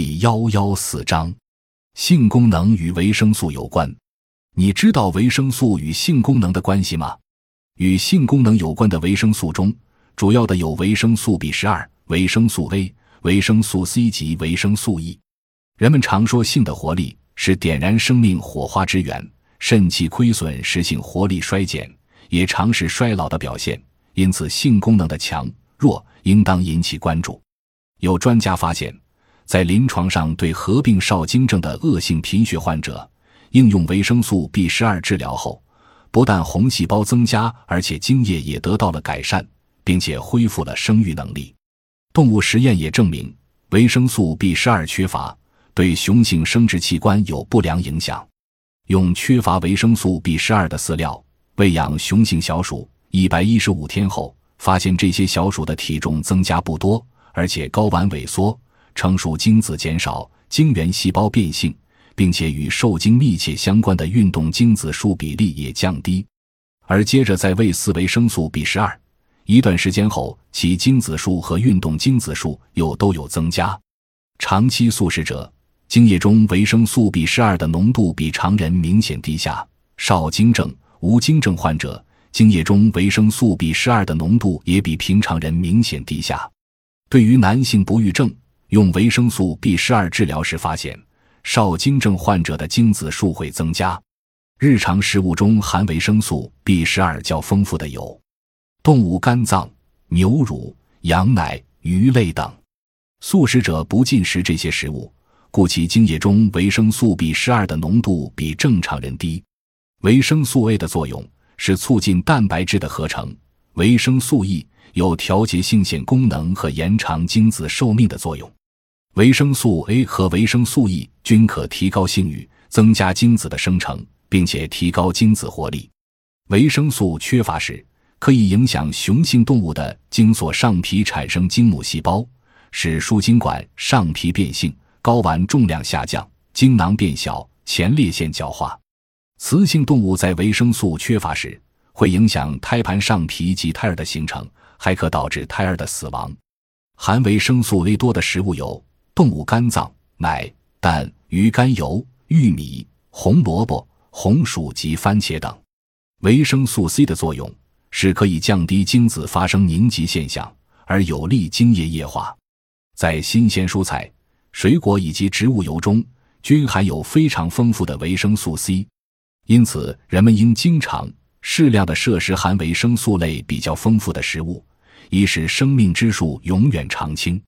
第幺幺四章，性功能与维生素有关。你知道维生素与性功能的关系吗？与性功能有关的维生素中，主要的有维生素 B 十二、维生素 A、维生素 C 及维生素 E。人们常说性的活力是点燃生命火花之源，肾气亏损使性活力衰减，也常是衰老的表现。因此，性功能的强弱应当引起关注。有专家发现。在临床上，对合并少精症的恶性贫血患者，应用维生素 B 十二治疗后，不但红细胞增加，而且精液也得到了改善，并且恢复了生育能力。动物实验也证明，维生素 B 十二缺乏对雄性生殖器官有不良影响。用缺乏维生素 B 十二的饲料喂养雄性小鼠，一百一十五天后，发现这些小鼠的体重增加不多，而且睾丸萎缩。成熟精子减少，精原细胞变性，并且与受精密切相关的运动精子数比例也降低。而接着再喂饲维生素 B 十二，一段时间后，其精子数和运动精子数又都有增加。长期素食者精液中维生素 B 十二的浓度比常人明显低下。少精症、无精症患者精液中维生素 B 十二的浓度也比平常人明显低下。对于男性不育症，用维生素 B 十二治疗时发现，少精症患者的精子数会增加。日常食物中含维生素 B 十二较丰富的有动物肝脏、牛乳、羊奶、鱼类等。素食者不进食这些食物，故其精液中维生素 B 十二的浓度比正常人低。维生素 A 的作用是促进蛋白质的合成，维生素 E 有调节性腺功能和延长精子寿命的作用。维生素 A 和维生素 E 均可提高性欲，增加精子的生成，并且提高精子活力。维生素缺乏时，可以影响雄性动物的精索上皮产生精母细胞，使输精管上皮变性，睾丸重量下降，精囊变小，前列腺角化。雌性动物在维生素缺乏时，会影响胎盘上皮及胎儿的形成，还可导致胎儿的死亡。含维生素 A 多的食物有。动物肝脏、奶、蛋、鱼肝油、玉米、红萝卜、红薯及番茄等。维生素 C 的作用是可以降低精子发生凝集现象，而有利精液液化。在新鲜蔬菜、水果以及植物油中均含有非常丰富的维生素 C，因此人们应经常适量的摄食含维生素类比较丰富的食物，以使生命之树永远常青。